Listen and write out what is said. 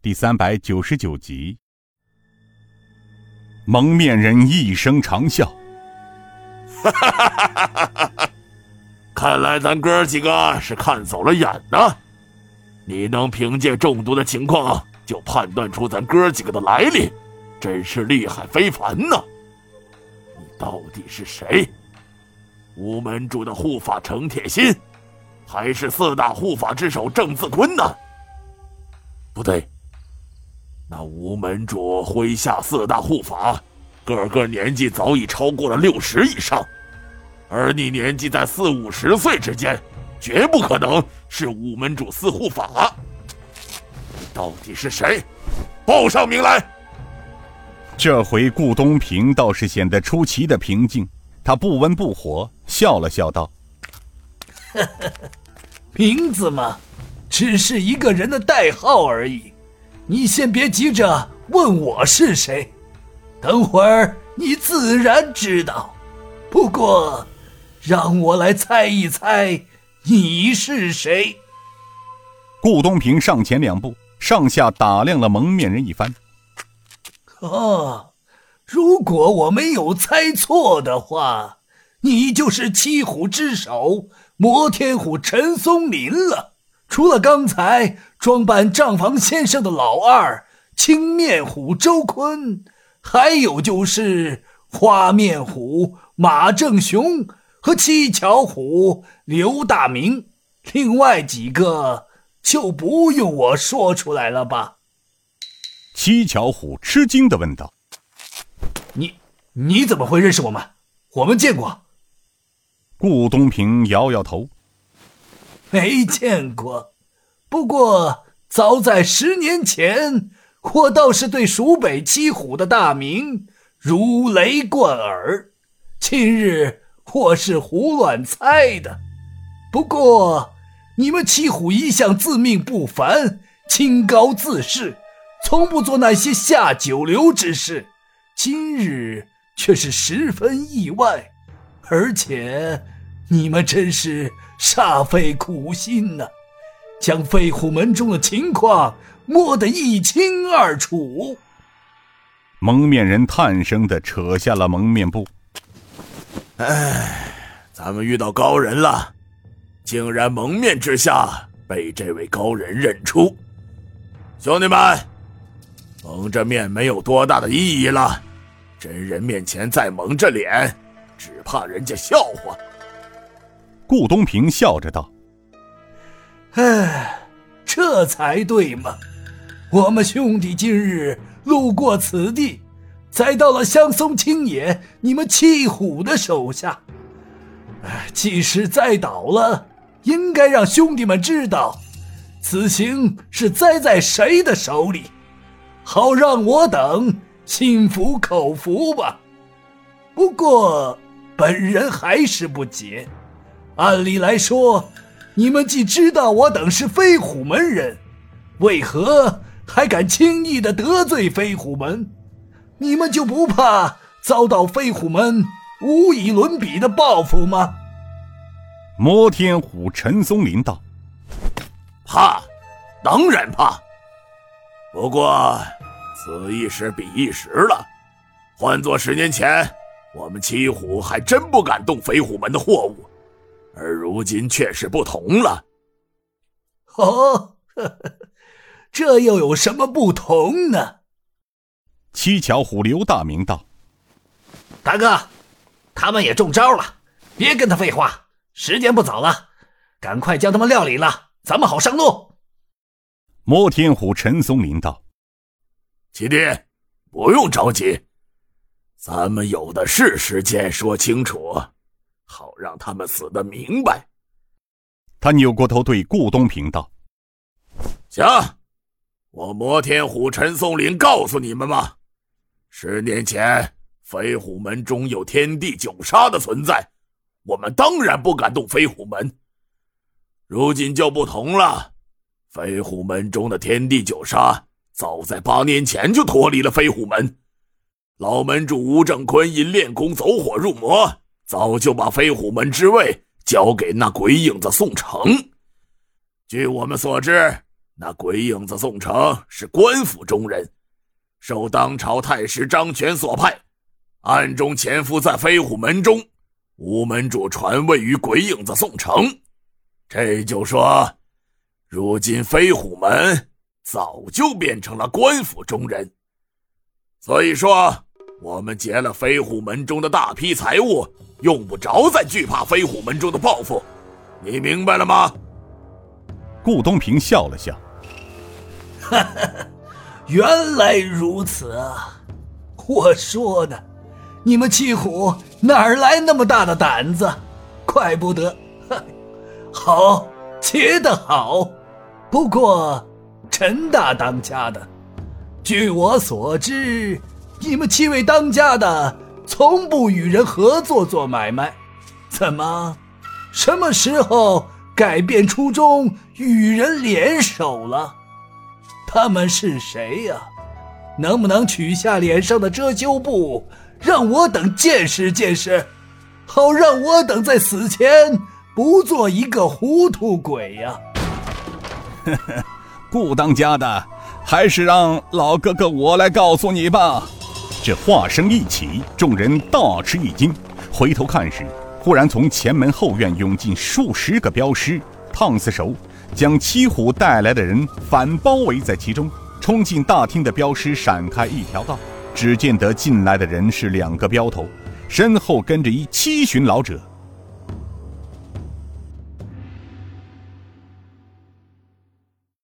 第三百九十九集。蒙面人一声长笑：“哈哈哈哈哈哈！看来咱哥几个是看走了眼呐！你能凭借中毒的情况就判断出咱哥几个的来历，真是厉害非凡呐！你到底是谁？吴门主的护法程铁心，还是四大护法之首郑自坤呢？不对。”那吴门主麾下四大护法，个个年纪早已超过了六十以上，而你年纪在四五十岁之间，绝不可能是吴门主四护法。到底是谁？报上名来！这回顾东平倒是显得出奇的平静，他不温不火，笑了笑道：“名字嘛，只是一个人的代号而已。”你先别急着问我是谁，等会儿你自然知道。不过，让我来猜一猜，你是谁？顾东平上前两步，上下打量了蒙面人一番。哦，如果我没有猜错的话，你就是七虎之首摩天虎陈松林了。除了刚才装扮账房先生的老二青面虎周坤，还有就是花面虎马正雄和七巧虎刘大明，另外几个就不用我说出来了吧？七巧虎吃惊的问道：“你你怎么会认识我们？我们见过？”顾东平摇摇头。没见过，不过早在十年前，我倒是对蜀北七虎的大名如雷贯耳。今日我是胡乱猜的。不过你们七虎一向自命不凡，清高自视，从不做那些下九流之事。今日却是十分意外，而且你们真是……煞费苦心呐，将飞虎门中的情况摸得一清二楚。蒙面人叹声的扯下了蒙面布。哎，咱们遇到高人了，竟然蒙面之下被这位高人认出。兄弟们，蒙着面没有多大的意义了，真人面前再蒙着脸，只怕人家笑话。顾东平笑着道：“哎，这才对嘛！我们兄弟今日路过此地，栽到了香松青野你们七虎的手下。哎，即使栽倒了，应该让兄弟们知道，此行是栽在谁的手里，好让我等心服口服吧。不过，本人还是不解。”按理来说，你们既知道我等是飞虎门人，为何还敢轻易的得罪飞虎门？你们就不怕遭到飞虎门无以伦比的报复吗？摩天虎陈松林道：“怕，当然怕。不过此一时彼一时了。换做十年前，我们七虎还真不敢动飞虎门的货物。”而如今却是不同了。哦，这又有什么不同呢？七巧虎刘大明道：“大哥，他们也中招了，别跟他废话，时间不早了，赶快将他们料理了，咱们好上路。”摩天虎陈松林道：“七弟，不用着急，咱们有的是时间说清楚。”好让他们死得明白。他扭过头对顾东平道：“行，我摩天虎陈松林告诉你们吧，十年前飞虎门中有天地九杀的存在，我们当然不敢动飞虎门。如今就不同了，飞虎门中的天地九杀早在八年前就脱离了飞虎门，老门主吴正坤因练功走火入魔。”早就把飞虎门之位交给那鬼影子宋城。据我们所知，那鬼影子宋城是官府中人，受当朝太师张权所派，暗中潜伏在飞虎门中。吴门主传位于鬼影子宋城，这就说，如今飞虎门早就变成了官府中人。所以说，我们劫了飞虎门中的大批财物，用不着再惧怕飞虎门中的报复。你明白了吗？顾东平笑了笑。哈哈，原来如此啊！我说呢，你们七虎哪儿来那么大的胆子？怪不得，好，结得好。不过，陈大当家的，据我所知，你们七位当家的从不与人合作做买卖，怎么，什么时候改变初衷，与人联手了？他们是谁呀？能不能取下脸上的遮羞布，让我等见识见识，好让我等在死前不做一个糊涂鬼呀！呵呵，顾当家的，还是让老哥哥我来告诉你吧。这话声一起，众人大吃一惊，回头看时，忽然从前门后院涌进数十个镖师，烫死手。将七虎带来的人反包围在其中，冲进大厅的镖师闪开一条道。只见得进来的人是两个镖头，身后跟着一七旬老者，